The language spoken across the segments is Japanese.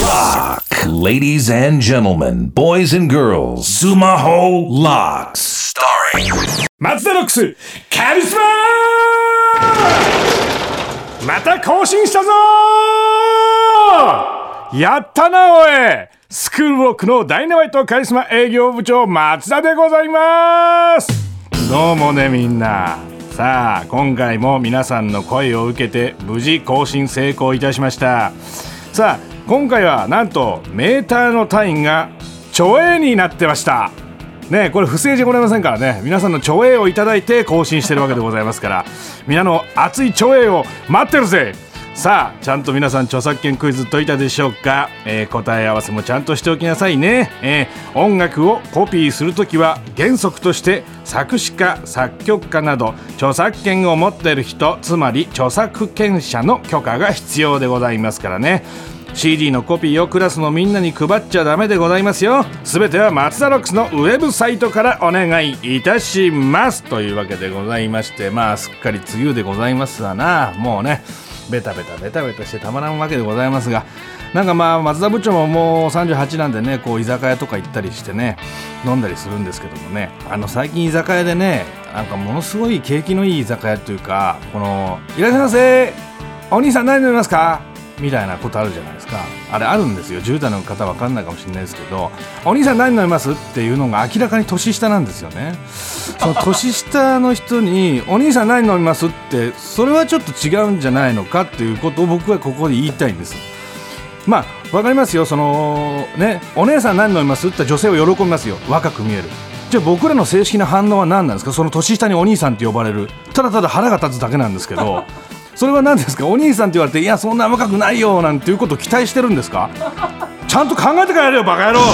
Lock. Ladies and gentlemen, boys and girls, Sumaho Locks. Starring 松田ロックスカリスマまた更新したぞ!やったなおい!スクールロックのダイナマイトカリスマ営業部長松田でございます!どうもねみんな。さあ今回も皆さんの声を受けて無事更新成功いたしました。さあ今回はなんとメーターの単位が著影になってました。ねこれ不正じゃございませんからね。皆さんの著英を頂いて更新してるわけでございますから。皆の熱い著影を待ってるぜ。さあちゃんと皆さん著作権クイズ解いたでしょうか、えー答え合わせもちゃんとしておきなさいね、えー音楽をコピーするときは原則として作詞家作曲家など著作権を持っている人つまり著作権者の許可が必要でございますからね。CD のコピーをクラスのみんなに配っちゃダメでございますよ。すべては松田ロックスのウェブサイトからお願いいたします。というわけでございましてまあすっかり梅雨でございますわな。もうね。ベタベタベタベタしてたまらんわけでございますがなんかまあ松田部長ももう38なんでねこう居酒屋とか行ったりしてね飲んだりするんですけどもねあの最近居酒屋でねなんかものすごい景気のいい居酒屋というかこの「いらっしゃいませお兄さん何飲みますか?」みたいなことあるじゃないですか。あれあるんですよ。10代の方わかんないかもしれないですけど「お兄さん何飲みます?」っていうのが明らかに年下なんですよね。その年下の人に「お兄さん何飲みます?」ってそれはちょっと違うんじゃないのかっていうことを僕はここで言いたいんです。まあわかりますよ。そのねお姉さん何飲みますって女性を喜びますよ。若く見える。じゃあ僕らの正式な反応は何なんですか？その年下にお兄さんって呼ばれる。ただただ腹が立つだけなんですけど。それは何ですか？お兄さんって言われていやそんな若くないよなんていうことを期待してるんですか？ちゃんと考えてからやれよバカ野郎。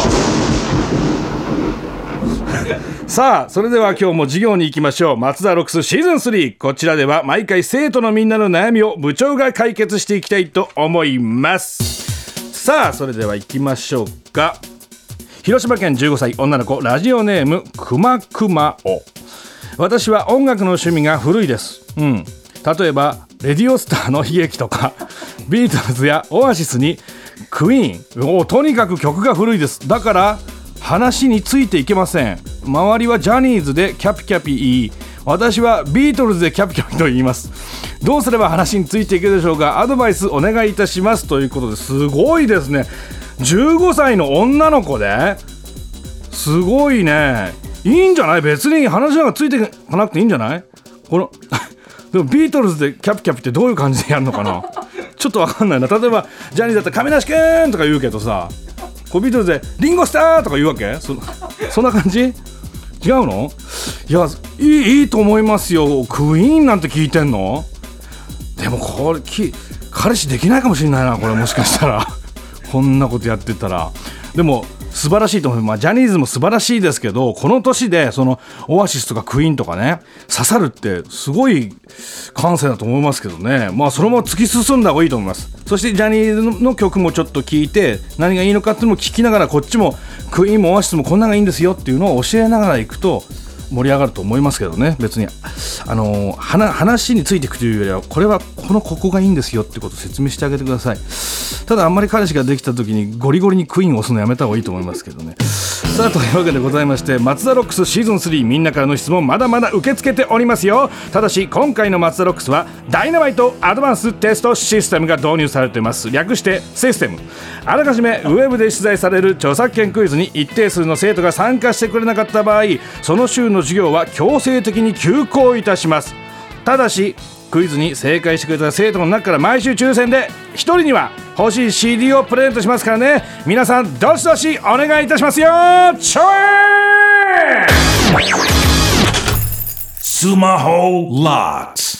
さあそれでは今日も授業に行きましょう。松田ロックスシーズン3こちらでは毎回生徒のみんなの悩みを部長が解決していきたいと思います。さあそれでは行きましょうか。広島県15歳女の子ラジオネームくまくまお。私は音楽の趣味が古いです。うん。例えばレディオスターの悲劇とか ビートルズやオアシスにクイーンおとにかく曲が古いです。だから話についていけません。周りはジャニーズでキャピキャピ言い。私はビートルズでキャピキャピと言います。どうすれば話についていけるでしょうか？アドバイスお願いいたします。ということですごいですね。15歳の女の子ですごいね。いいんじゃない？別に話がついてこなくていいんじゃない？このでもビートルズでキャピキャピってどういう感じでやるのかな？ちょっとわかんないな。例えばジャニーズだったら亀梨くんとか言うけどさこうビートルズでリンゴスターとか言うわけ？そそんな感じ？違うの？いやいいいいと思いますよ。クイーンなんて聞いてんの？でもこれき彼氏できないかもしれないなこれもしかしたら。こんなことやってたら。でも素晴らしいと思います、まあ、ジャニーズも素晴らしいですけどこの年でそのオアシスとかクイーンとかね刺さるってすごい感性だと思いますけどね。まあそのまま突き進んだ方がいいと思います。そしてジャニーズの曲もちょっと聞いて何がいいのかっていうのも聞きながらこっちもクイーンもオアシスもこんなのがいいんですよっていうのを教えながら行くと盛り上がると思いますけどね。別にあの話についていくというよりはこれはこのここがいいんですよってことを説明してあげてください。ただあんまり彼氏ができた時にゴリゴリにクイーンを押すのやめた方がいいと思いますけどね。さあというわけでございまして松田ロックスシーズン3みんなからの質問まだまだ受け付けておりますよ。ただし今回の松田ロックスはダイナマイトアドバンステストシステムが導入されています。略してシステム。あらかじめウェブで出題される著作権クイズに一定数の生徒が参加してくれなかった場合その週の授業は強制的に休校いたします。ただしクイズに正解してくれた生徒の中から毎週抽選で1人には欲しい CD をプレゼントしますからね。皆さんどしどしお願いいたしますよ。ちょいス!マホラッツ